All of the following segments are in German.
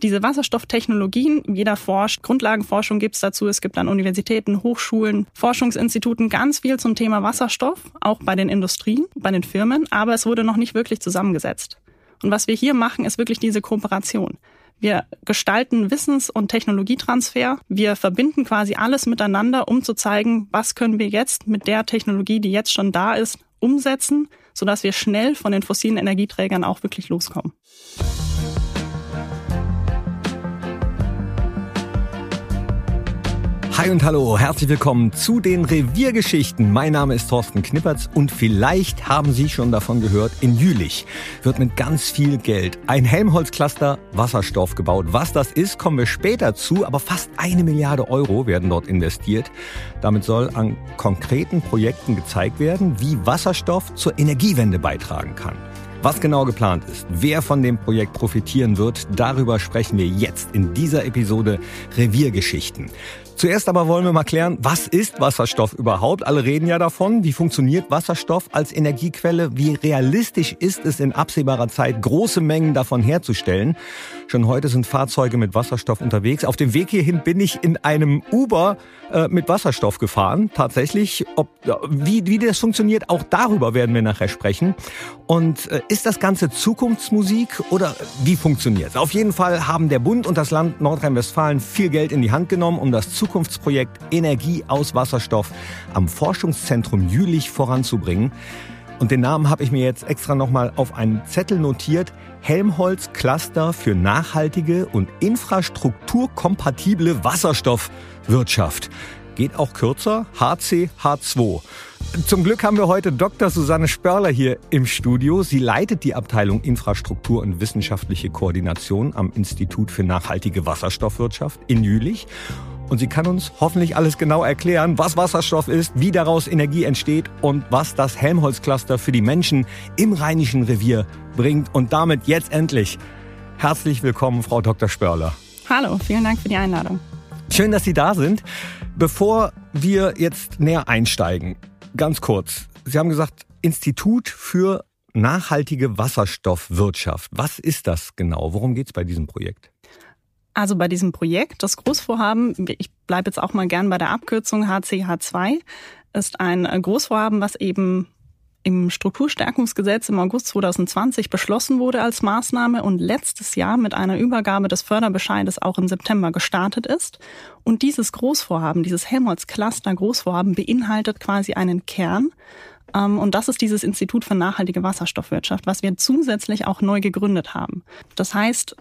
Diese Wasserstofftechnologien, jeder forscht, Grundlagenforschung gibt's dazu. Es gibt an Universitäten, Hochschulen, Forschungsinstituten ganz viel zum Thema Wasserstoff, auch bei den Industrien, bei den Firmen, aber es wurde noch nicht wirklich zusammengesetzt. Und was wir hier machen, ist wirklich diese Kooperation. Wir gestalten Wissens- und Technologietransfer. Wir verbinden quasi alles miteinander, um zu zeigen, was können wir jetzt mit der Technologie, die jetzt schon da ist, umsetzen, sodass wir schnell von den fossilen Energieträgern auch wirklich loskommen. Hi und hallo, herzlich willkommen zu den Reviergeschichten. Mein Name ist Thorsten Knippertz und vielleicht haben Sie schon davon gehört, in Jülich wird mit ganz viel Geld ein Helmholtz-Cluster Wasserstoff gebaut. Was das ist, kommen wir später zu, aber fast eine Milliarde Euro werden dort investiert. Damit soll an konkreten Projekten gezeigt werden, wie Wasserstoff zur Energiewende beitragen kann. Was genau geplant ist, wer von dem Projekt profitieren wird, darüber sprechen wir jetzt in dieser Episode Reviergeschichten. Zuerst aber wollen wir mal klären, was ist Wasserstoff überhaupt? Alle reden ja davon. Wie funktioniert Wasserstoff als Energiequelle? Wie realistisch ist es in absehbarer Zeit, große Mengen davon herzustellen? Schon heute sind Fahrzeuge mit Wasserstoff unterwegs. Auf dem Weg hierhin bin ich in einem Uber äh, mit Wasserstoff gefahren. Tatsächlich, ob, wie, wie das funktioniert, auch darüber werden wir nachher sprechen. Und äh, ist das Ganze Zukunftsmusik oder wie funktioniert es? Auf jeden Fall haben der Bund und das Land Nordrhein-Westfalen viel Geld in die Hand genommen, um das Zukunftsprojekt Energie aus Wasserstoff am Forschungszentrum Jülich voranzubringen. Und den Namen habe ich mir jetzt extra nochmal auf einen Zettel notiert. Helmholtz Cluster für nachhaltige und infrastrukturkompatible Wasserstoffwirtschaft. Geht auch kürzer, HCH2. Zum Glück haben wir heute Dr. Susanne Spörler hier im Studio. Sie leitet die Abteilung Infrastruktur und wissenschaftliche Koordination am Institut für nachhaltige Wasserstoffwirtschaft in Jülich. Und sie kann uns hoffentlich alles genau erklären, was Wasserstoff ist, wie daraus Energie entsteht und was das Helmholtz-Cluster für die Menschen im Rheinischen Revier bringt. Und damit jetzt endlich herzlich willkommen, Frau Dr. Spörler. Hallo, vielen Dank für die Einladung. Schön, dass Sie da sind. Bevor wir jetzt näher einsteigen, ganz kurz. Sie haben gesagt, Institut für nachhaltige Wasserstoffwirtschaft. Was ist das genau? Worum geht es bei diesem Projekt? Also bei diesem Projekt, das Großvorhaben, ich bleibe jetzt auch mal gern bei der Abkürzung HCH2, ist ein Großvorhaben, was eben im Strukturstärkungsgesetz im August 2020 beschlossen wurde als Maßnahme und letztes Jahr mit einer Übergabe des Förderbescheides auch im September gestartet ist. Und dieses Großvorhaben, dieses Helmholtz-Cluster Großvorhaben beinhaltet quasi einen Kern. Ähm, und das ist dieses Institut für nachhaltige Wasserstoffwirtschaft, was wir zusätzlich auch neu gegründet haben. Das heißt,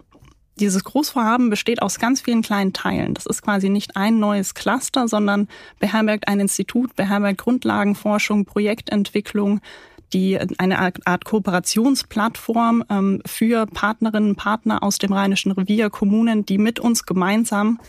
dieses Großvorhaben besteht aus ganz vielen kleinen Teilen. Das ist quasi nicht ein neues Cluster, sondern beherbergt ein Institut, beherbergt Grundlagenforschung, Projektentwicklung, die eine Art Kooperationsplattform ähm, für Partnerinnen und Partner aus dem Rheinischen Revier, Kommunen, die mit uns gemeinsam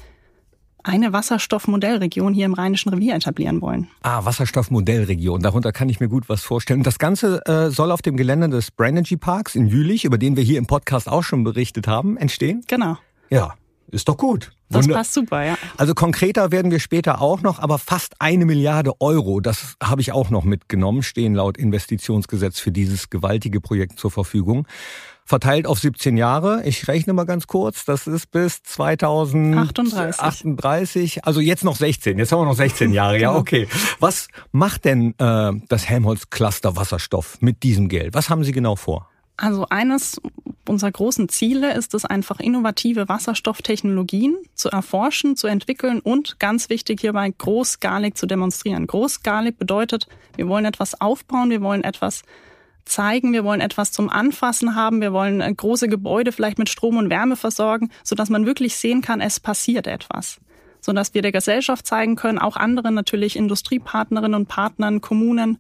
eine Wasserstoffmodellregion hier im Rheinischen Revier etablieren wollen. Ah, Wasserstoffmodellregion. Darunter kann ich mir gut was vorstellen. Das Ganze äh, soll auf dem Gelände des Branergy Parks in Jülich, über den wir hier im Podcast auch schon berichtet haben, entstehen? Genau. Ja, ist doch gut. Das Wunder passt super, ja. Also konkreter werden wir später auch noch, aber fast eine Milliarde Euro, das habe ich auch noch mitgenommen, stehen laut Investitionsgesetz für dieses gewaltige Projekt zur Verfügung verteilt auf 17 Jahre. Ich rechne mal ganz kurz, das ist bis 2038. 38, also jetzt noch 16, jetzt haben wir noch 16 Jahre, ja, genau. okay. Was macht denn äh, das Helmholtz-Cluster Wasserstoff mit diesem Geld? Was haben Sie genau vor? Also eines unserer großen Ziele ist es einfach, innovative Wasserstofftechnologien zu erforschen, zu entwickeln und ganz wichtig hierbei großskalig zu demonstrieren. Großskalig bedeutet, wir wollen etwas aufbauen, wir wollen etwas zeigen, wir wollen etwas zum Anfassen haben, wir wollen äh, große Gebäude vielleicht mit Strom und Wärme versorgen, sodass man wirklich sehen kann, es passiert etwas. Sodass wir der Gesellschaft zeigen können, auch anderen natürlich Industriepartnerinnen und Partnern, Kommunen,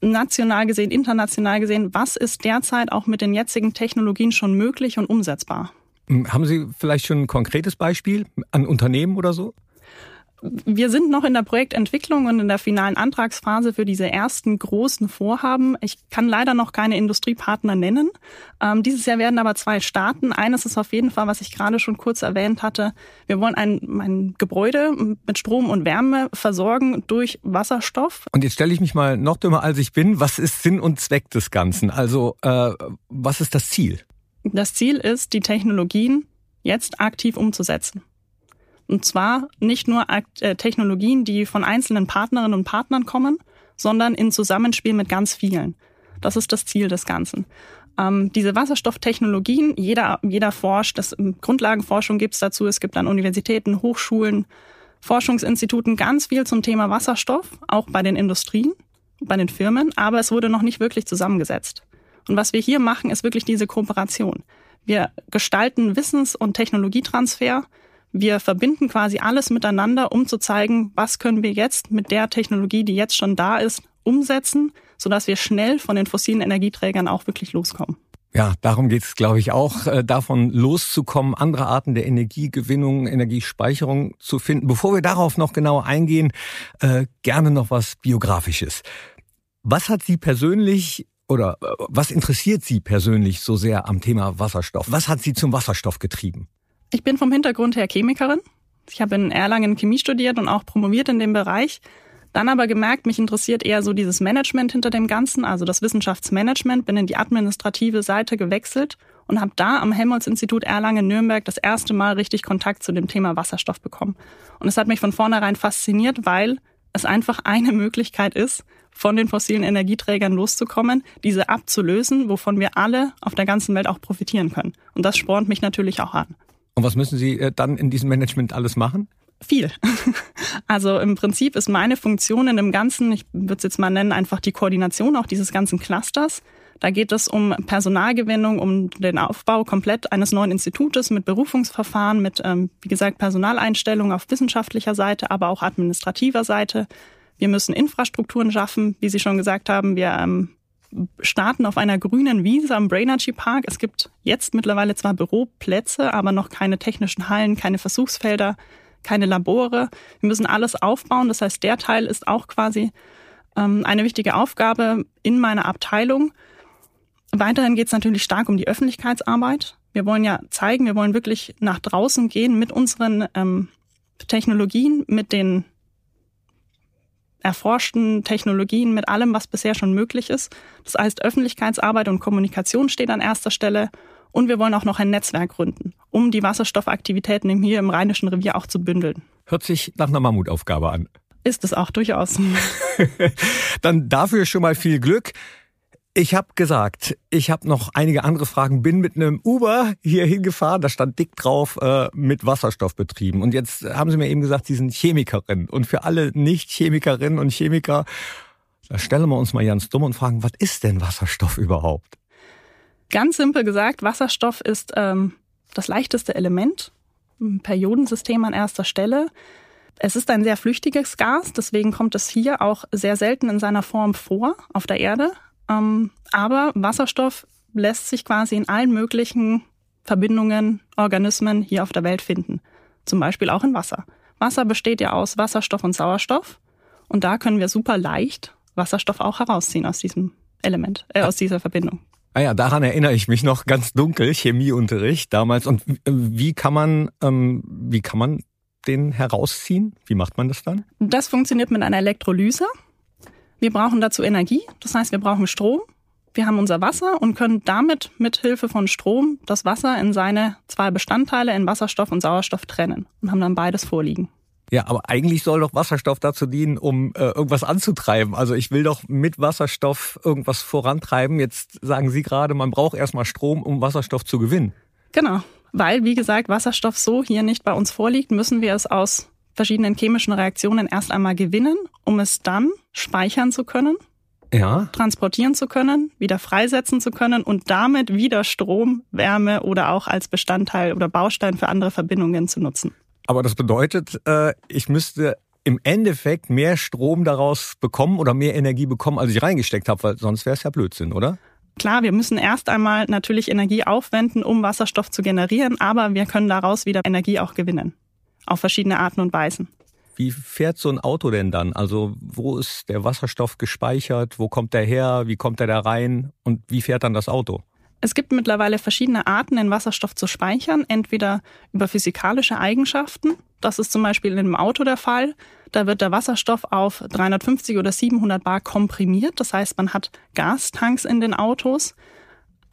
national gesehen, international gesehen, was ist derzeit auch mit den jetzigen Technologien schon möglich und umsetzbar. Hm, haben Sie vielleicht schon ein konkretes Beispiel an Unternehmen oder so? Wir sind noch in der Projektentwicklung und in der finalen Antragsphase für diese ersten großen Vorhaben. Ich kann leider noch keine Industriepartner nennen. Ähm, dieses Jahr werden aber zwei starten. Eines ist auf jeden Fall, was ich gerade schon kurz erwähnt hatte. Wir wollen ein, ein Gebäude mit Strom und Wärme versorgen durch Wasserstoff. Und jetzt stelle ich mich mal noch dümmer, als ich bin. Was ist Sinn und Zweck des Ganzen? Also äh, was ist das Ziel? Das Ziel ist, die Technologien jetzt aktiv umzusetzen. Und zwar nicht nur äh, Technologien, die von einzelnen Partnerinnen und Partnern kommen, sondern in Zusammenspiel mit ganz vielen. Das ist das Ziel des Ganzen. Ähm, diese Wasserstofftechnologien, jeder, jeder forscht, das Grundlagenforschung gibt es dazu, es gibt an Universitäten, Hochschulen, Forschungsinstituten ganz viel zum Thema Wasserstoff, auch bei den Industrien, bei den Firmen, aber es wurde noch nicht wirklich zusammengesetzt. Und was wir hier machen, ist wirklich diese Kooperation. Wir gestalten Wissens- und Technologietransfer. Wir verbinden quasi alles miteinander, um zu zeigen, was können wir jetzt mit der Technologie, die jetzt schon da ist, umsetzen, sodass wir schnell von den fossilen Energieträgern auch wirklich loskommen. Ja, darum geht es, glaube ich, auch, äh, davon loszukommen, andere Arten der Energiegewinnung, Energiespeicherung zu finden. Bevor wir darauf noch genauer eingehen, äh, gerne noch was Biografisches. Was hat Sie persönlich oder äh, was interessiert Sie persönlich so sehr am Thema Wasserstoff? Was hat Sie zum Wasserstoff getrieben? Ich bin vom Hintergrund her Chemikerin. Ich habe in Erlangen Chemie studiert und auch promoviert in dem Bereich. Dann aber gemerkt, mich interessiert eher so dieses Management hinter dem Ganzen, also das Wissenschaftsmanagement, bin in die administrative Seite gewechselt und habe da am Helmholtz-Institut Erlangen-Nürnberg das erste Mal richtig Kontakt zu dem Thema Wasserstoff bekommen. Und es hat mich von vornherein fasziniert, weil es einfach eine Möglichkeit ist, von den fossilen Energieträgern loszukommen, diese abzulösen, wovon wir alle auf der ganzen Welt auch profitieren können. Und das spornt mich natürlich auch an. Und was müssen Sie äh, dann in diesem Management alles machen? Viel. Also im Prinzip ist meine Funktion in dem Ganzen, ich würde es jetzt mal nennen, einfach die Koordination auch dieses ganzen Clusters. Da geht es um Personalgewinnung, um den Aufbau komplett eines neuen Institutes mit Berufungsverfahren, mit, ähm, wie gesagt, Personaleinstellung auf wissenschaftlicher Seite, aber auch administrativer Seite. Wir müssen Infrastrukturen schaffen, wie Sie schon gesagt haben. Wir ähm, starten auf einer grünen Wiese am Brainergy Park. Es gibt jetzt mittlerweile zwar Büroplätze, aber noch keine technischen Hallen, keine Versuchsfelder keine Labore. Wir müssen alles aufbauen. Das heißt, der Teil ist auch quasi ähm, eine wichtige Aufgabe in meiner Abteilung. Weiterhin geht es natürlich stark um die Öffentlichkeitsarbeit. Wir wollen ja zeigen, wir wollen wirklich nach draußen gehen mit unseren ähm, Technologien, mit den erforschten Technologien, mit allem, was bisher schon möglich ist. Das heißt, Öffentlichkeitsarbeit und Kommunikation steht an erster Stelle und wir wollen auch noch ein Netzwerk gründen, um die Wasserstoffaktivitäten hier im Rheinischen Revier auch zu bündeln. Hört sich nach einer Mammutaufgabe an. Ist es auch durchaus. Dann dafür schon mal viel Glück. Ich habe gesagt, ich habe noch einige andere Fragen. Bin mit einem Uber hier hingefahren, da stand dick drauf äh, mit Wasserstoff betrieben. Und jetzt haben Sie mir eben gesagt, Sie sind Chemikerin. Und für alle Nicht-Chemikerinnen und Chemiker, da stellen wir uns mal ganz dumm und fragen, was ist denn Wasserstoff überhaupt? Ganz simpel gesagt, Wasserstoff ist ähm, das leichteste Element im Periodensystem an erster Stelle. Es ist ein sehr flüchtiges Gas, deswegen kommt es hier auch sehr selten in seiner Form vor auf der Erde. Ähm, aber Wasserstoff lässt sich quasi in allen möglichen Verbindungen, Organismen hier auf der Welt finden. Zum Beispiel auch in Wasser. Wasser besteht ja aus Wasserstoff und Sauerstoff. Und da können wir super leicht Wasserstoff auch herausziehen aus diesem Element, äh, aus dieser Verbindung. Ah ja, daran erinnere ich mich noch ganz dunkel, Chemieunterricht damals. Und wie kann man, ähm, wie kann man den herausziehen? Wie macht man das dann? Das funktioniert mit einer Elektrolyse. Wir brauchen dazu Energie, das heißt, wir brauchen Strom. Wir haben unser Wasser und können damit mit Hilfe von Strom das Wasser in seine zwei Bestandteile in Wasserstoff und Sauerstoff trennen und haben dann beides vorliegen. Ja, aber eigentlich soll doch Wasserstoff dazu dienen, um äh, irgendwas anzutreiben. Also ich will doch mit Wasserstoff irgendwas vorantreiben. Jetzt sagen Sie gerade, man braucht erstmal Strom, um Wasserstoff zu gewinnen. Genau, weil wie gesagt Wasserstoff so hier nicht bei uns vorliegt, müssen wir es aus verschiedenen chemischen Reaktionen erst einmal gewinnen, um es dann speichern zu können, ja. transportieren zu können, wieder freisetzen zu können und damit wieder Strom, Wärme oder auch als Bestandteil oder Baustein für andere Verbindungen zu nutzen. Aber das bedeutet, äh, ich müsste im Endeffekt mehr Strom daraus bekommen oder mehr Energie bekommen, als ich reingesteckt habe, weil sonst wäre es ja Blödsinn, oder? Klar, wir müssen erst einmal natürlich Energie aufwenden, um Wasserstoff zu generieren, aber wir können daraus wieder Energie auch gewinnen. Auf verschiedene Arten und Weisen. Wie fährt so ein Auto denn dann? Also wo ist der Wasserstoff gespeichert? Wo kommt der her? Wie kommt der da rein? Und wie fährt dann das Auto? Es gibt mittlerweile verschiedene Arten, den Wasserstoff zu speichern, entweder über physikalische Eigenschaften. Das ist zum Beispiel in einem Auto der Fall. Da wird der Wasserstoff auf 350 oder 700 Bar komprimiert. Das heißt, man hat Gastanks in den Autos.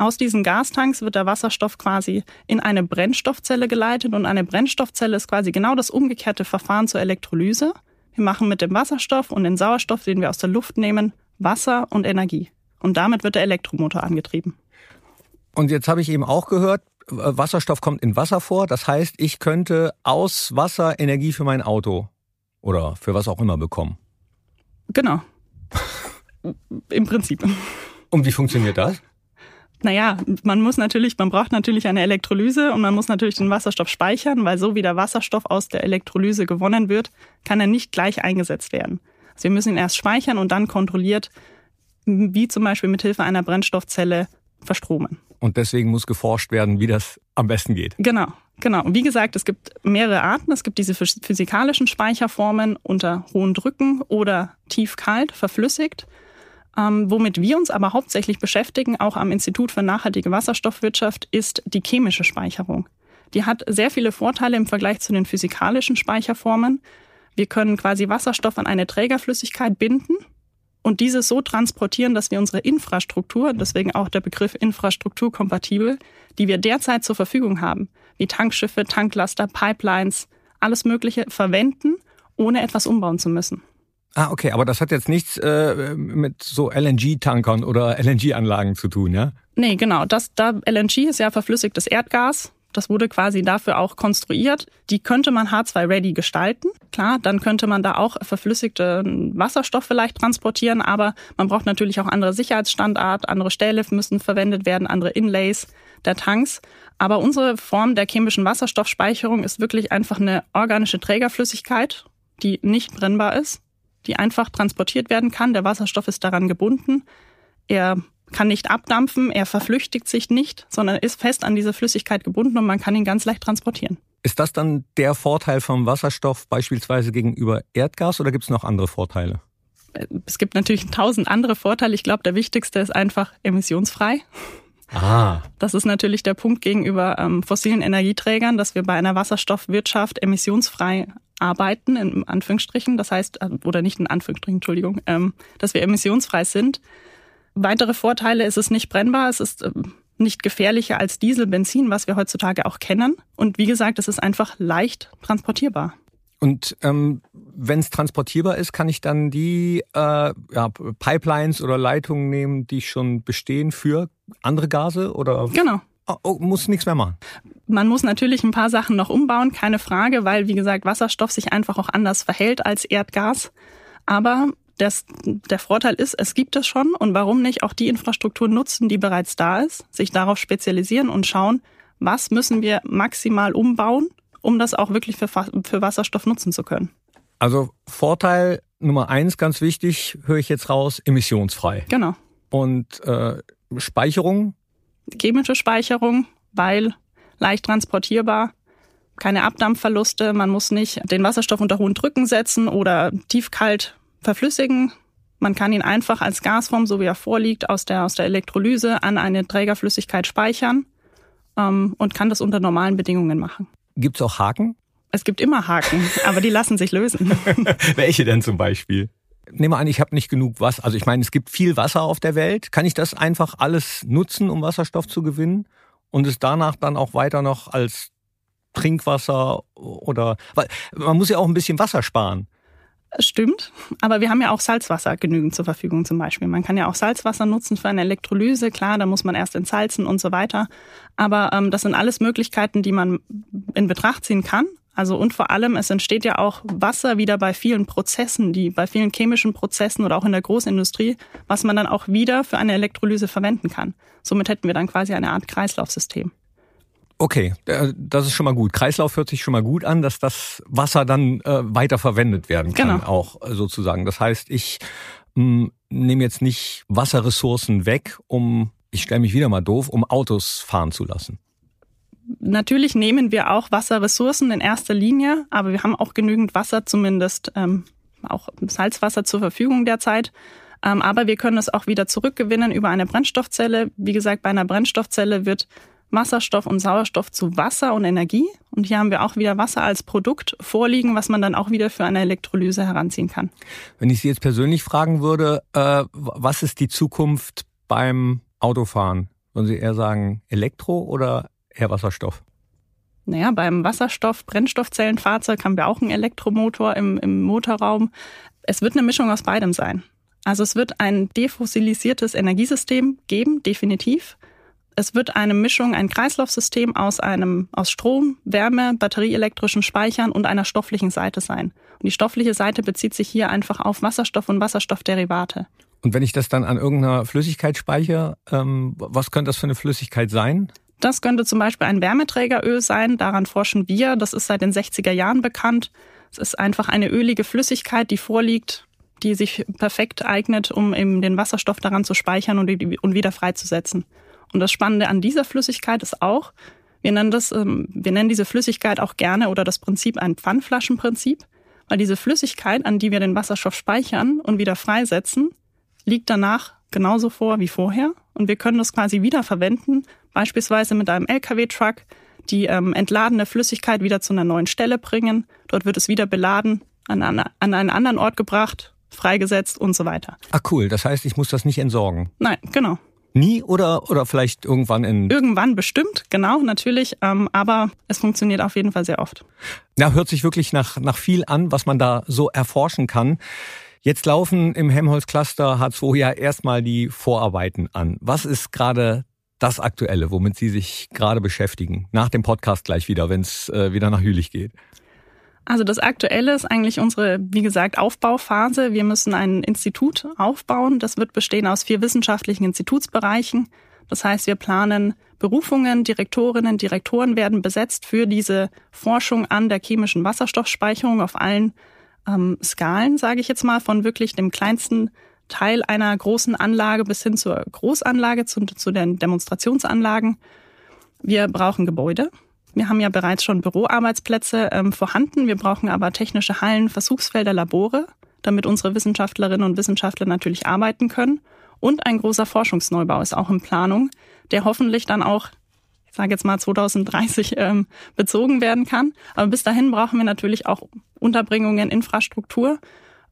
Aus diesen Gastanks wird der Wasserstoff quasi in eine Brennstoffzelle geleitet und eine Brennstoffzelle ist quasi genau das umgekehrte Verfahren zur Elektrolyse. Wir machen mit dem Wasserstoff und dem Sauerstoff, den wir aus der Luft nehmen, Wasser und Energie. Und damit wird der Elektromotor angetrieben. Und jetzt habe ich eben auch gehört, Wasserstoff kommt in Wasser vor. Das heißt, ich könnte aus Wasser Energie für mein Auto oder für was auch immer bekommen. Genau. Im Prinzip. Und wie funktioniert das? Naja, man muss natürlich, man braucht natürlich eine Elektrolyse und man muss natürlich den Wasserstoff speichern, weil so wie der Wasserstoff aus der Elektrolyse gewonnen wird, kann er nicht gleich eingesetzt werden. Also wir müssen ihn erst speichern und dann kontrolliert, wie zum Beispiel mit Hilfe einer Brennstoffzelle verstromen. Und deswegen muss geforscht werden, wie das am besten geht. Genau, genau. Und wie gesagt, es gibt mehrere Arten. Es gibt diese physikalischen Speicherformen unter hohen Drücken oder tief-kalt, verflüssigt. Ähm, womit wir uns aber hauptsächlich beschäftigen, auch am Institut für nachhaltige Wasserstoffwirtschaft, ist die chemische Speicherung. Die hat sehr viele Vorteile im Vergleich zu den physikalischen Speicherformen. Wir können quasi Wasserstoff an eine Trägerflüssigkeit binden und diese so transportieren, dass wir unsere Infrastruktur, deswegen auch der Begriff infrastrukturkompatibel, die wir derzeit zur Verfügung haben, wie Tankschiffe, Tanklaster, Pipelines, alles Mögliche verwenden, ohne etwas umbauen zu müssen. Ah, okay, aber das hat jetzt nichts äh, mit so LNG-Tankern oder LNG-Anlagen zu tun, ja? Nee, genau. Das, da LNG ist ja verflüssigtes Erdgas. Das wurde quasi dafür auch konstruiert. Die könnte man H2-ready gestalten. Klar, dann könnte man da auch verflüssigte Wasserstoff vielleicht transportieren, aber man braucht natürlich auch andere Sicherheitsstandard, andere Stähle müssen verwendet werden, andere Inlays der Tanks. Aber unsere Form der chemischen Wasserstoffspeicherung ist wirklich einfach eine organische Trägerflüssigkeit, die nicht brennbar ist, die einfach transportiert werden kann. Der Wasserstoff ist daran gebunden. Er kann nicht abdampfen, er verflüchtigt sich nicht, sondern ist fest an diese Flüssigkeit gebunden und man kann ihn ganz leicht transportieren. Ist das dann der Vorteil vom Wasserstoff beispielsweise gegenüber Erdgas oder gibt es noch andere Vorteile? Es gibt natürlich tausend andere Vorteile. Ich glaube, der wichtigste ist einfach emissionsfrei. Ah. Das ist natürlich der Punkt gegenüber ähm, fossilen Energieträgern, dass wir bei einer Wasserstoffwirtschaft emissionsfrei arbeiten, in Anführungsstrichen. Das heißt, äh, oder nicht in Anführungsstrichen, Entschuldigung, ähm, dass wir emissionsfrei sind. Weitere Vorteile ist es nicht brennbar, es ist ähm, nicht gefährlicher als Diesel, Benzin, was wir heutzutage auch kennen. Und wie gesagt, es ist einfach leicht transportierbar. Und ähm, wenn es transportierbar ist, kann ich dann die äh, ja, Pipelines oder Leitungen nehmen, die schon bestehen für andere Gase oder? Genau. Oh, oh, muss nichts mehr machen. Man muss natürlich ein paar Sachen noch umbauen, keine Frage, weil wie gesagt Wasserstoff sich einfach auch anders verhält als Erdgas. Aber das, der Vorteil ist, es gibt es schon und warum nicht auch die Infrastruktur nutzen, die bereits da ist, sich darauf spezialisieren und schauen, was müssen wir maximal umbauen, um das auch wirklich für, für Wasserstoff nutzen zu können. Also Vorteil Nummer eins, ganz wichtig, höre ich jetzt raus, emissionsfrei. Genau. Und äh, Speicherung? Chemische Speicherung, weil leicht transportierbar, keine Abdampfverluste, man muss nicht den Wasserstoff unter hohen Drücken setzen oder tiefkalt verflüssigen. Man kann ihn einfach als Gasform, so wie er vorliegt, aus der, aus der Elektrolyse an eine Trägerflüssigkeit speichern ähm, und kann das unter normalen Bedingungen machen. Gibt es auch Haken? Es gibt immer Haken, aber die lassen sich lösen. Welche denn zum Beispiel? Nehme an, ich habe nicht genug Wasser. Also ich meine, es gibt viel Wasser auf der Welt. Kann ich das einfach alles nutzen, um Wasserstoff zu gewinnen und es danach dann auch weiter noch als Trinkwasser oder weil man muss ja auch ein bisschen Wasser sparen. Stimmt, aber wir haben ja auch Salzwasser genügend zur Verfügung zum Beispiel. Man kann ja auch Salzwasser nutzen für eine Elektrolyse. Klar, da muss man erst entsalzen und so weiter. Aber ähm, das sind alles Möglichkeiten, die man in Betracht ziehen kann. Also und vor allem, es entsteht ja auch Wasser wieder bei vielen Prozessen, die bei vielen chemischen Prozessen oder auch in der Großindustrie, was man dann auch wieder für eine Elektrolyse verwenden kann. Somit hätten wir dann quasi eine Art Kreislaufsystem. Okay, äh, das ist schon mal gut. Kreislauf hört sich schon mal gut an, dass das Wasser dann äh, weiter verwendet werden kann, genau. auch äh, sozusagen. Das heißt, ich mh, hm, nehme jetzt nicht Wasserressourcen weg, um, ich stelle mich wieder mal doof, um Autos fahren zu lassen. Natürlich nehmen wir auch Wasserressourcen in erster Linie, aber wir haben auch genügend Wasser, zumindest ähm, auch Salzwasser zur Verfügung derzeit. Ähm, aber wir können es auch wieder zurückgewinnen über eine Brennstoffzelle. Wie gesagt, bei einer Brennstoffzelle wird Wasserstoff und Sauerstoff zu Wasser und Energie. Und hier haben wir auch wieder Wasser als Produkt vorliegen, was man dann auch wieder für eine Elektrolyse heranziehen kann. Wenn ich Sie jetzt persönlich fragen würde, äh, was ist die Zukunft beim Autofahren? Würden Sie eher sagen Elektro oder eher Wasserstoff? Naja, beim Wasserstoff-Brennstoffzellenfahrzeug haben wir auch einen Elektromotor im, im Motorraum. Es wird eine Mischung aus beidem sein. Also es wird ein defossilisiertes Energiesystem geben, definitiv. Es wird eine Mischung, ein Kreislaufsystem aus einem, aus Strom, Wärme, batterieelektrischen Speichern und einer stofflichen Seite sein. Und die stoffliche Seite bezieht sich hier einfach auf Wasserstoff und Wasserstoffderivate. Und wenn ich das dann an irgendeiner Flüssigkeit speichere, ähm, was könnte das für eine Flüssigkeit sein? Das könnte zum Beispiel ein Wärmeträgeröl sein. Daran forschen wir. Das ist seit den 60er Jahren bekannt. Es ist einfach eine ölige Flüssigkeit, die vorliegt, die sich perfekt eignet, um eben den Wasserstoff daran zu speichern und, und wieder freizusetzen. Und das Spannende an dieser Flüssigkeit ist auch, wir nennen das, ähm, wir nennen diese Flüssigkeit auch gerne oder das Prinzip ein Pfandflaschenprinzip, weil diese Flüssigkeit, an die wir den Wasserstoff speichern und wieder freisetzen, liegt danach genauso vor wie vorher und wir können das quasi wieder verwenden, beispielsweise mit einem LKW-Truck, die ähm, entladene Flüssigkeit wieder zu einer neuen Stelle bringen. Dort wird es wieder beladen, an, an, an einen anderen Ort gebracht, freigesetzt und so weiter. Ah cool, das heißt, ich muss das nicht entsorgen. Nein, genau. Nie oder, oder vielleicht irgendwann in. Irgendwann bestimmt, genau, natürlich. Ähm, aber es funktioniert auf jeden Fall sehr oft. Ja, hört sich wirklich nach, nach viel an, was man da so erforschen kann. Jetzt laufen im Helmholtz-Cluster H2 ja erstmal die Vorarbeiten an. Was ist gerade das Aktuelle, womit Sie sich gerade beschäftigen? Nach dem Podcast gleich wieder, wenn es äh, wieder nach Jülich geht. Also das Aktuelle ist eigentlich unsere, wie gesagt, Aufbauphase. Wir müssen ein Institut aufbauen. Das wird bestehen aus vier wissenschaftlichen Institutsbereichen. Das heißt, wir planen Berufungen, Direktorinnen, Direktoren werden besetzt für diese Forschung an der chemischen Wasserstoffspeicherung auf allen ähm, Skalen, sage ich jetzt mal, von wirklich dem kleinsten Teil einer großen Anlage bis hin zur Großanlage, zu, zu den Demonstrationsanlagen. Wir brauchen Gebäude. Wir haben ja bereits schon Büroarbeitsplätze ähm, vorhanden. Wir brauchen aber technische Hallen, Versuchsfelder, Labore, damit unsere Wissenschaftlerinnen und Wissenschaftler natürlich arbeiten können. Und ein großer Forschungsneubau ist auch in Planung, der hoffentlich dann auch ich sage jetzt mal 2030 ähm, bezogen werden kann. Aber bis dahin brauchen wir natürlich auch Unterbringungen, Infrastruktur.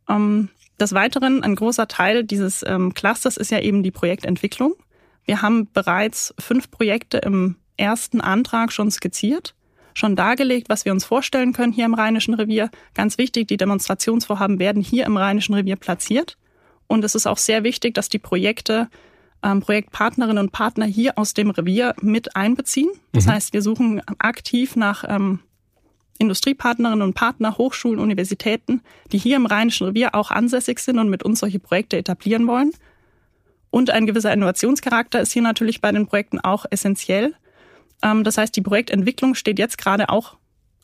Ähm, des Weiteren, ein großer Teil dieses ähm, Clusters ist ja eben die Projektentwicklung. Wir haben bereits fünf Projekte im ersten Antrag schon skizziert, schon dargelegt, was wir uns vorstellen können hier im Rheinischen Revier. Ganz wichtig, die Demonstrationsvorhaben werden hier im Rheinischen Revier platziert. Und es ist auch sehr wichtig, dass die Projekte ähm, Projektpartnerinnen und Partner hier aus dem Revier mit einbeziehen. Das mhm. heißt, wir suchen aktiv nach ähm, Industriepartnerinnen und Partner, Hochschulen, Universitäten, die hier im Rheinischen Revier auch ansässig sind und mit uns solche Projekte etablieren wollen. Und ein gewisser Innovationscharakter ist hier natürlich bei den Projekten auch essentiell. Ähm, das heißt, die Projektentwicklung steht jetzt gerade auch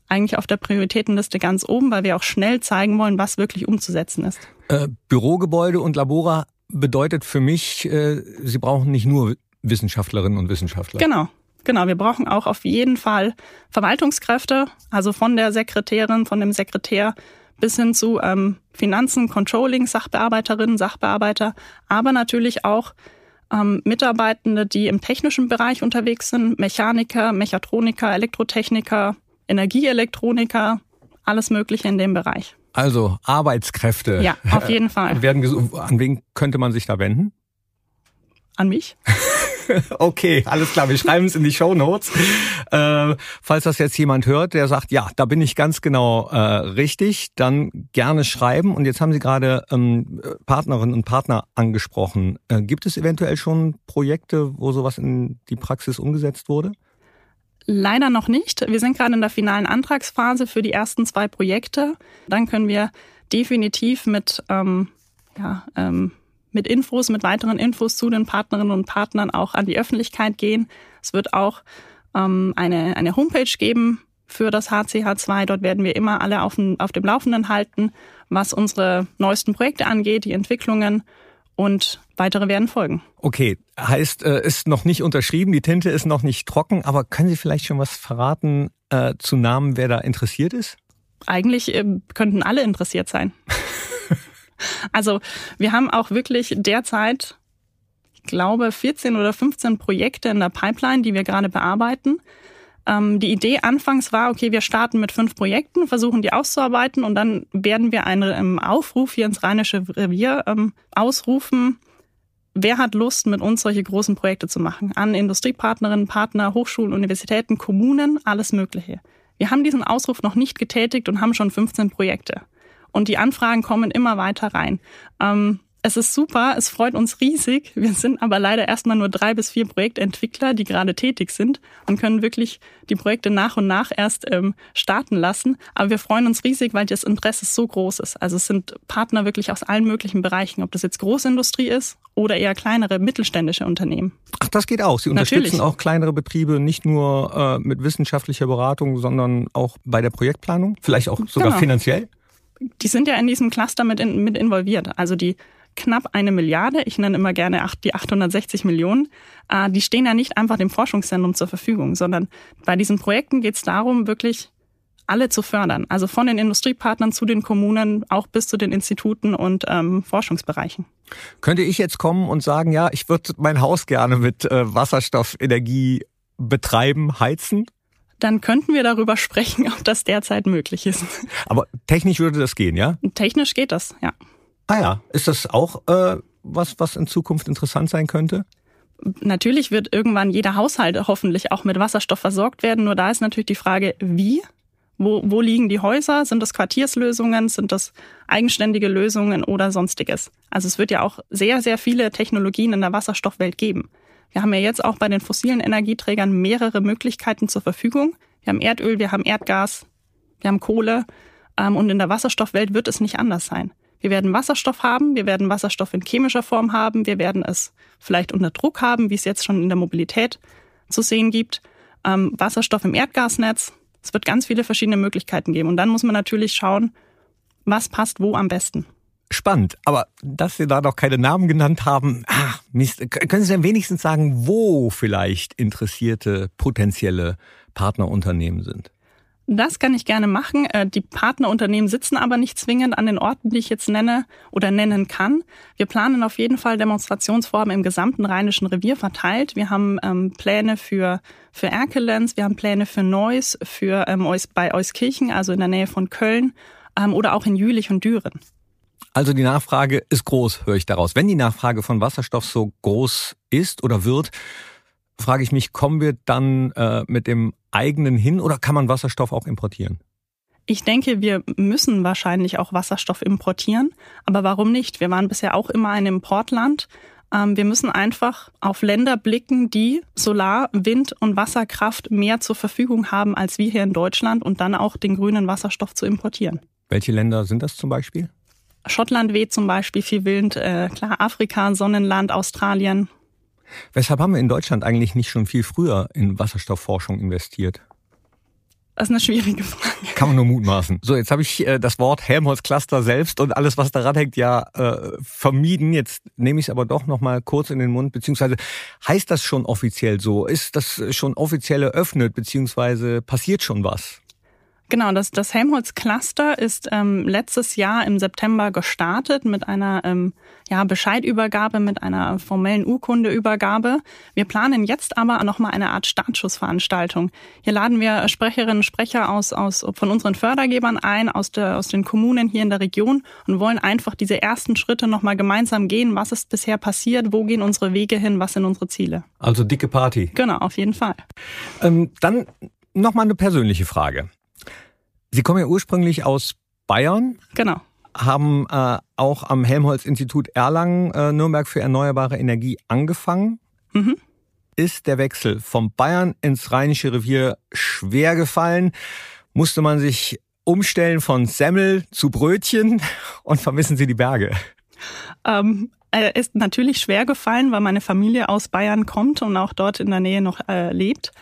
eigentlich auf der Prioritätenliste ganz oben, weil wir auch schnell zeigen wollen, was wirklich umzusetzen ist. Äh, Bürogebäude und Labora bedeutet für mich, äh, Sie brauchen nicht nur Wissenschaftlerinnen und Wissenschaftler. Genau. Genau, wir brauchen auch auf jeden Fall Verwaltungskräfte, also von der Sekretärin, von dem Sekretär bis hin zu ähm, Finanzen, Controlling, Sachbearbeiterinnen, Sachbearbeiter, aber natürlich auch ähm, Mitarbeitende, die im technischen Bereich unterwegs sind, Mechaniker, Mechatroniker, Elektrotechniker, Energieelektroniker, alles Mögliche in dem Bereich. Also Arbeitskräfte. Ja, auf jeden Fall. Werden An wen könnte man sich da wenden? An mich. okay, alles klar. Wir schreiben es in die Show Notes. Äh, falls das jetzt jemand hört, der sagt, ja, da bin ich ganz genau äh, richtig, dann gerne schreiben. Und jetzt haben Sie gerade ähm, Partnerinnen und Partner angesprochen. Äh, gibt es eventuell schon Projekte, wo sowas in die Praxis umgesetzt wurde? Leider noch nicht. Wir sind gerade in der finalen Antragsphase für die ersten zwei Projekte. Dann können wir definitiv mit, ähm, ja, ähm, mit Infos, mit weiteren Infos zu den Partnerinnen und Partnern auch an die Öffentlichkeit gehen. Es wird auch ähm, eine, eine Homepage geben für das HCH2. Dort werden wir immer alle auf dem, auf dem Laufenden halten, was unsere neuesten Projekte angeht, die Entwicklungen und weitere werden folgen. Okay, heißt, äh, ist noch nicht unterschrieben, die Tinte ist noch nicht trocken, aber können Sie vielleicht schon was verraten äh, zu Namen, wer da interessiert ist? Eigentlich äh, könnten alle interessiert sein. also wir haben auch wirklich derzeit, ich glaube, 14 oder 15 Projekte in der Pipeline, die wir gerade bearbeiten. Ähm, die Idee anfangs war, okay, wir starten mit fünf Projekten, versuchen die auszuarbeiten und dann werden wir einen ähm, Aufruf hier ins Rheinische Revier ähm, ausrufen, wer hat Lust, mit uns solche großen Projekte zu machen? An Industriepartnerinnen, Partner, Hochschulen, Universitäten, Kommunen, alles Mögliche. Wir haben diesen Ausruf noch nicht getätigt und haben schon 15 Projekte. Und die Anfragen kommen immer weiter rein. Ähm, es ist super, es freut uns riesig. Wir sind aber leider erstmal nur drei bis vier Projektentwickler, die gerade tätig sind und können wirklich die Projekte nach und nach erst ähm, starten lassen. Aber wir freuen uns riesig, weil das Interesse so groß ist. Also es sind Partner wirklich aus allen möglichen Bereichen, ob das jetzt Großindustrie ist oder eher kleinere mittelständische Unternehmen. Ach, das geht auch. Sie unterstützen Natürlich. auch kleinere Betriebe nicht nur äh, mit wissenschaftlicher Beratung, sondern auch bei der Projektplanung, vielleicht auch sogar genau. finanziell die sind ja in diesem Cluster mit, in, mit involviert. Also die knapp eine Milliarde, ich nenne immer gerne acht, die 860 Millionen, äh, die stehen ja nicht einfach dem Forschungszentrum zur Verfügung, sondern bei diesen Projekten geht es darum, wirklich alle zu fördern. Also von den Industriepartnern zu den Kommunen, auch bis zu den Instituten und ähm, Forschungsbereichen. Könnte ich jetzt kommen und sagen, ja, ich würde mein Haus gerne mit äh, Wasserstoffenergie betreiben, heizen? Dann könnten wir darüber sprechen, ob das derzeit möglich ist. Aber technisch würde das gehen, ja? Technisch geht das, ja. Ah ja, ist das auch äh, was, was in Zukunft interessant sein könnte? Natürlich wird irgendwann jeder Haushalt hoffentlich auch mit Wasserstoff versorgt werden. Nur da ist natürlich die Frage, wie? Wo, wo liegen die Häuser? Sind das Quartierslösungen? Sind das eigenständige Lösungen oder sonstiges? Also es wird ja auch sehr, sehr viele Technologien in der Wasserstoffwelt geben. Wir haben ja jetzt auch bei den fossilen Energieträgern mehrere Möglichkeiten zur Verfügung. Wir haben Erdöl, wir haben Erdgas, wir haben Kohle. Ähm, und in der Wasserstoffwelt wird es nicht anders sein. Wir werden Wasserstoff haben, wir werden Wasserstoff in chemischer Form haben, wir werden es vielleicht unter Druck haben, wie es jetzt schon in der Mobilität zu sehen gibt. Ähm, Wasserstoff im Erdgasnetz. Es wird ganz viele verschiedene Möglichkeiten geben. Und dann muss man natürlich schauen, was passt wo am besten. Spannend, aber dass Sie da noch keine Namen genannt haben, ah, Mist. können Sie denn wenigstens sagen, wo vielleicht interessierte potenzielle Partnerunternehmen sind? Das kann ich gerne machen. Äh, die Partnerunternehmen sitzen aber nicht zwingend an den Orten, die ich jetzt nenne oder nennen kann. Wir planen auf jeden Fall Demonstrationsvorhaben im gesamten Rheinischen Revier verteilt. Wir haben ähm, Pläne für, für Erkelenz, wir haben Pläne für Neuss, für ähm, bei Euskirchen, also in der Nähe von Köln ähm, oder auch in Jülich und Düren. Also die Nachfrage ist groß, höre ich daraus. Wenn die Nachfrage von Wasserstoff so groß ist oder wird, frage ich mich, kommen wir dann äh, mit dem eigenen hin oder kann man Wasserstoff auch importieren? Ich denke, wir müssen wahrscheinlich auch Wasserstoff importieren. Aber warum nicht? Wir waren bisher auch immer ein Importland. Ähm, wir müssen einfach auf Länder blicken, die Solar-, Wind- und Wasserkraft mehr zur Verfügung haben als wir hier in Deutschland und dann auch den grünen Wasserstoff zu importieren. Welche Länder sind das zum Beispiel? Schottland weht zum Beispiel viel Wind, äh, klar Afrika, Sonnenland, Australien. Weshalb haben wir in Deutschland eigentlich nicht schon viel früher in Wasserstoffforschung investiert? Das ist eine schwierige Frage. Kann man nur mutmaßen. So, jetzt habe ich äh, das Wort Helmholtz-Cluster selbst und alles, was daran hängt, ja äh, vermieden. Jetzt nehme ich es aber doch noch mal kurz in den Mund, beziehungsweise heißt das schon offiziell so? Ist das schon offiziell eröffnet, beziehungsweise passiert schon was? Genau, das, das Helmholtz-Cluster ist ähm, letztes Jahr im September gestartet mit einer ähm, ja, Bescheidübergabe, mit einer formellen Urkundeübergabe. Wir planen jetzt aber nochmal eine Art Startschussveranstaltung. Hier laden wir Sprecherinnen und Sprecher aus, aus, von unseren Fördergebern ein, aus, der, aus den Kommunen hier in der Region und wollen einfach diese ersten Schritte nochmal gemeinsam gehen. Was ist bisher passiert? Wo gehen unsere Wege hin? Was sind unsere Ziele? Also dicke Party. Genau, auf jeden Fall. Ähm, dann nochmal eine persönliche Frage. Sie kommen ja ursprünglich aus Bayern. Genau. Haben äh, auch am Helmholtz-Institut Erlangen äh, Nürnberg für erneuerbare Energie angefangen. Mhm. Ist der Wechsel vom Bayern ins Rheinische Revier schwer gefallen? Musste man sich umstellen von Semmel zu Brötchen und vermissen Sie die Berge? Ähm, er ist natürlich schwer gefallen, weil meine Familie aus Bayern kommt und auch dort in der Nähe noch äh, lebt.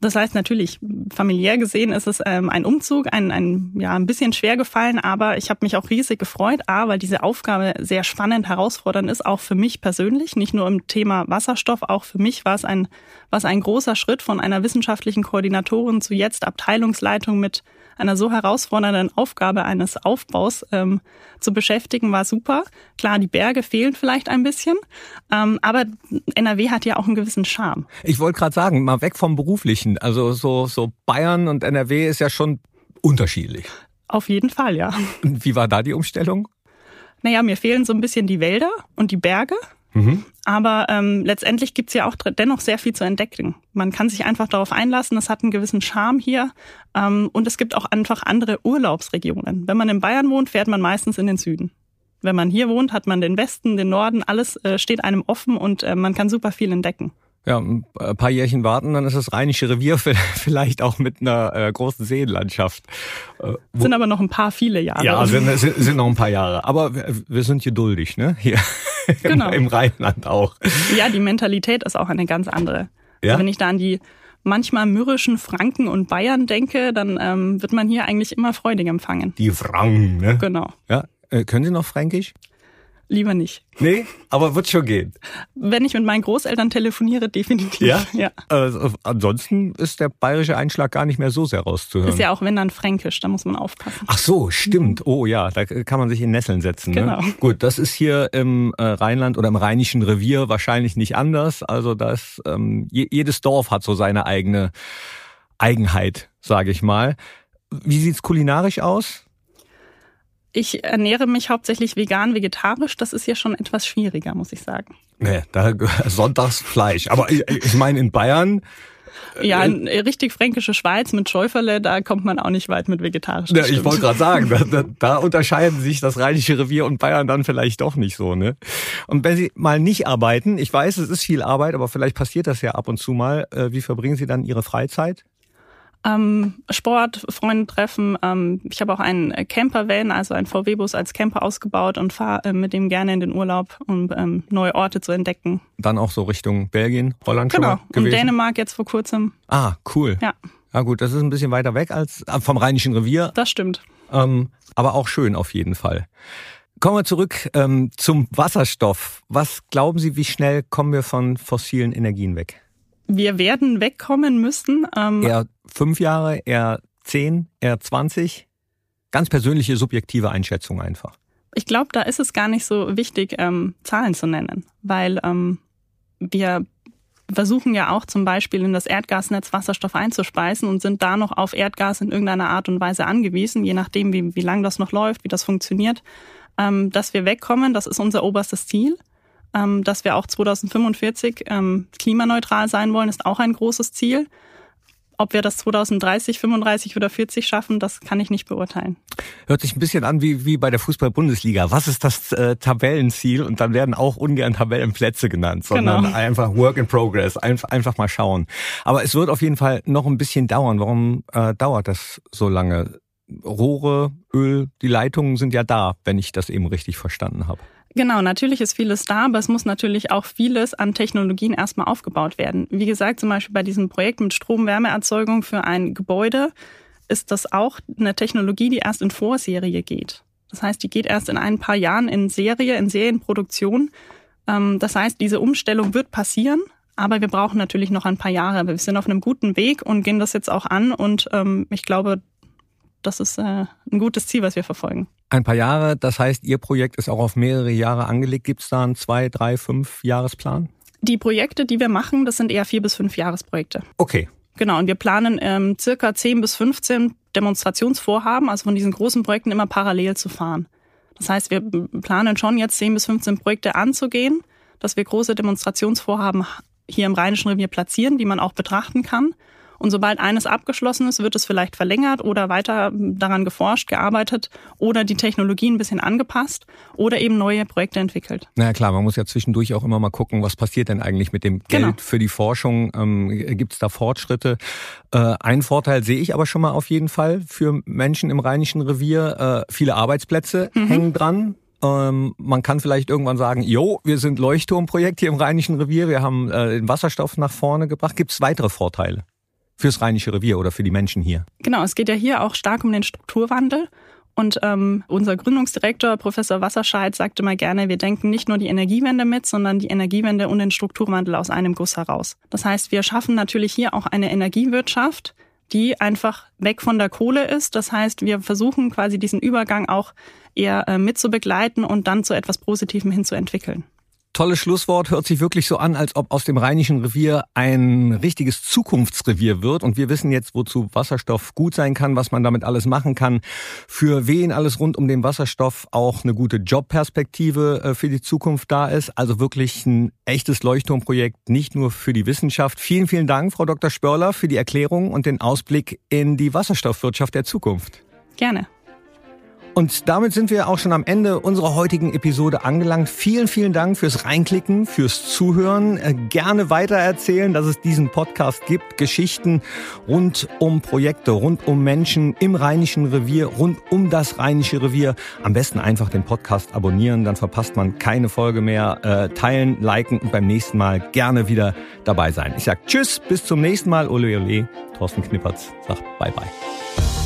Das heißt natürlich, familiär gesehen ist es ähm, ein Umzug, ein, ein, ja, ein bisschen schwer gefallen, aber ich habe mich auch riesig gefreut, A, weil diese Aufgabe sehr spannend, herausfordernd ist, auch für mich persönlich, nicht nur im Thema Wasserstoff, auch für mich war es ein, war es ein großer Schritt von einer wissenschaftlichen Koordinatorin zu jetzt Abteilungsleitung mit einer so herausfordernden Aufgabe eines Aufbaus ähm, zu beschäftigen, war super. Klar, die Berge fehlen vielleicht ein bisschen, ähm, aber NRW hat ja auch einen gewissen Charme. Ich wollte gerade sagen, mal weg vom Beruflichen. Also so, so Bayern und NRW ist ja schon unterschiedlich. Auf jeden Fall, ja. Wie war da die Umstellung? Naja, mir fehlen so ein bisschen die Wälder und die Berge. Mhm. Aber ähm, letztendlich gibt's ja auch dennoch sehr viel zu entdecken. Man kann sich einfach darauf einlassen, es hat einen gewissen Charme hier. Ähm, und es gibt auch einfach andere Urlaubsregionen. Wenn man in Bayern wohnt, fährt man meistens in den Süden. Wenn man hier wohnt, hat man den Westen, den Norden, alles äh, steht einem offen und äh, man kann super viel entdecken. Ja, ein paar Jährchen warten, dann ist das Rheinische Revier vielleicht auch mit einer äh, großen Seenlandschaft. Äh, sind aber noch ein paar viele Jahre. Ja, sind, sind, sind noch ein paar Jahre. Aber wir, wir sind geduldig, ne? Hier genau. im, Rheinland auch. Ja, die Mentalität ist auch eine ganz andere. Ja? Also wenn ich da an die manchmal mürrischen Franken und Bayern denke, dann ähm, wird man hier eigentlich immer freudig empfangen. Die Franken, ne? Genau. Ja, äh, können Sie noch Fränkisch? Lieber nicht. Nee, aber wird schon gehen. Wenn ich mit meinen Großeltern telefoniere, definitiv. Ja? ja. Also, ansonsten ist der bayerische Einschlag gar nicht mehr so sehr rauszuhören. Ist ja auch wenn dann fränkisch, da muss man aufpassen. Ach so, stimmt. Oh ja, da kann man sich in Nesseln setzen. Ne? Genau. Gut, das ist hier im äh, Rheinland oder im Rheinischen Revier wahrscheinlich nicht anders. Also das, ähm, jedes Dorf hat so seine eigene Eigenheit, sage ich mal. Wie sieht's kulinarisch aus? Ich ernähre mich hauptsächlich vegan, vegetarisch. Das ist ja schon etwas schwieriger, muss ich sagen. Nee, da Sonntagsfleisch. Aber ich, ich meine in Bayern. Ja, eine äh, richtig fränkische Schweiz mit Schäuferle, da kommt man auch nicht weit mit vegetarisch. Ja, ich wollte gerade sagen, da, da, da unterscheiden sich das Rheinische Revier und Bayern dann vielleicht doch nicht so, ne? Und wenn Sie mal nicht arbeiten, ich weiß, es ist viel Arbeit, aber vielleicht passiert das ja ab und zu mal. Äh, wie verbringen Sie dann Ihre Freizeit? Ähm, Sport, Freunde treffen. Ähm, ich habe auch einen Camper-Van, also einen VW-Bus als Camper ausgebaut und fahre äh, mit dem gerne in den Urlaub, um ähm, neue Orte zu entdecken. Dann auch so Richtung Belgien, Holland genau. schon gewesen? und Dänemark jetzt vor kurzem. Ah, cool. Ja. Ja gut, das ist ein bisschen weiter weg als äh, vom Rheinischen Revier. Das stimmt. Ähm, aber auch schön auf jeden Fall. Kommen wir zurück ähm, zum Wasserstoff. Was glauben Sie, wie schnell kommen wir von fossilen Energien weg? Wir werden wegkommen müssen. Ähm, eher fünf Jahre, eher zehn, eher zwanzig? Ganz persönliche, subjektive Einschätzung einfach. Ich glaube, da ist es gar nicht so wichtig, ähm, Zahlen zu nennen, weil ähm, wir versuchen ja auch zum Beispiel in das Erdgasnetz Wasserstoff einzuspeisen und sind da noch auf Erdgas in irgendeiner Art und Weise angewiesen, je nachdem, wie, wie lang das noch läuft, wie das funktioniert. Ähm, dass wir wegkommen, das ist unser oberstes Ziel. Ähm, dass wir auch 2045 ähm, klimaneutral sein wollen, ist auch ein großes Ziel. Ob wir das 2030, 35 oder 40 schaffen, das kann ich nicht beurteilen. Hört sich ein bisschen an wie, wie bei der Fußball-Bundesliga. Was ist das äh, Tabellenziel? Und dann werden auch ungern Tabellenplätze genannt, sondern genau. einfach Work in Progress. Einfach, einfach mal schauen. Aber es wird auf jeden Fall noch ein bisschen dauern. Warum äh, dauert das so lange? Rohre, Öl, die Leitungen sind ja da, wenn ich das eben richtig verstanden habe. Genau, natürlich ist vieles da, aber es muss natürlich auch vieles an Technologien erstmal aufgebaut werden. Wie gesagt, zum Beispiel bei diesem Projekt mit Strom-Wärmeerzeugung für ein Gebäude ist das auch eine Technologie, die erst in Vorserie geht. Das heißt, die geht erst in ein paar Jahren in Serie, in Serienproduktion. Ähm, das heißt, diese Umstellung wird passieren, aber wir brauchen natürlich noch ein paar Jahre. Wir sind auf einem guten Weg und gehen das jetzt auch an und ähm, ich glaube, das ist äh, ein gutes Ziel, was wir verfolgen. Ein paar Jahre, das heißt, Ihr Projekt ist auch auf mehrere Jahre angelegt. Gibt es da einen zwei, drei, fünf Jahresplan? Die Projekte, die wir machen, das sind eher vier bis fünf Jahresprojekte. Okay. Genau, und wir planen ähm, circa 10 bis 15 Demonstrationsvorhaben, also von diesen großen Projekten immer parallel zu fahren. Das heißt, wir planen schon jetzt 10 bis 15 Projekte anzugehen, dass wir große Demonstrationsvorhaben hier im Rheinischen Revier platzieren, die man auch betrachten kann. Und sobald eines abgeschlossen ist, wird es vielleicht verlängert oder weiter daran geforscht, gearbeitet oder die Technologie ein bisschen angepasst oder eben neue Projekte entwickelt. Na ja, klar, man muss ja zwischendurch auch immer mal gucken, was passiert denn eigentlich mit dem Geld genau. für die Forschung? Ähm, Gibt es da Fortschritte? Äh, ein Vorteil sehe ich aber schon mal auf jeden Fall für Menschen im Rheinischen Revier. Äh, viele Arbeitsplätze mhm. hängen dran. Ähm, man kann vielleicht irgendwann sagen, jo, wir sind Leuchtturmprojekt hier im Rheinischen Revier, wir haben äh, den Wasserstoff nach vorne gebracht. Gibt es weitere Vorteile? Fürs Rheinische Revier oder für die Menschen hier. Genau, es geht ja hier auch stark um den Strukturwandel. Und ähm, unser Gründungsdirektor, Professor Wasserscheid, sagte mal gerne, wir denken nicht nur die Energiewende mit, sondern die Energiewende und den Strukturwandel aus einem Guss heraus. Das heißt, wir schaffen natürlich hier auch eine Energiewirtschaft, die einfach weg von der Kohle ist. Das heißt, wir versuchen quasi diesen Übergang auch eher äh, mit zu begleiten und dann zu etwas Positivem hin zu entwickeln. Tolles Schlusswort, hört sich wirklich so an, als ob aus dem Rheinischen Revier ein richtiges Zukunftsrevier wird. Und wir wissen jetzt, wozu Wasserstoff gut sein kann, was man damit alles machen kann. Für wen alles rund um den Wasserstoff auch eine gute Jobperspektive äh, für die Zukunft da ist. Also wirklich ein echtes Leuchtturmprojekt, nicht nur für die Wissenschaft. Vielen, vielen Dank, Frau Dr. Spörler, für die Erklärung und den Ausblick in die Wasserstoffwirtschaft der Zukunft. Gerne. Und damit sind wir auch schon am Ende unserer heutigen Episode angelangt. Vielen, vielen Dank fürs Reinklicken, fürs Zuhören. Äh, gerne weitererzählen, dass es diesen Podcast gibt. Geschichten rund um Projekte, rund um Menschen im Rheinischen Revier, rund um das Rheinische Revier. Am besten einfach den Podcast abonnieren, dann verpasst man keine Folge mehr. Äh, teilen, liken und beim nächsten Mal gerne wieder dabei sein. Ich sag Tschüss, bis zum nächsten Mal. Ole, ole. Thorsten Knippertz sagt Bye, bye.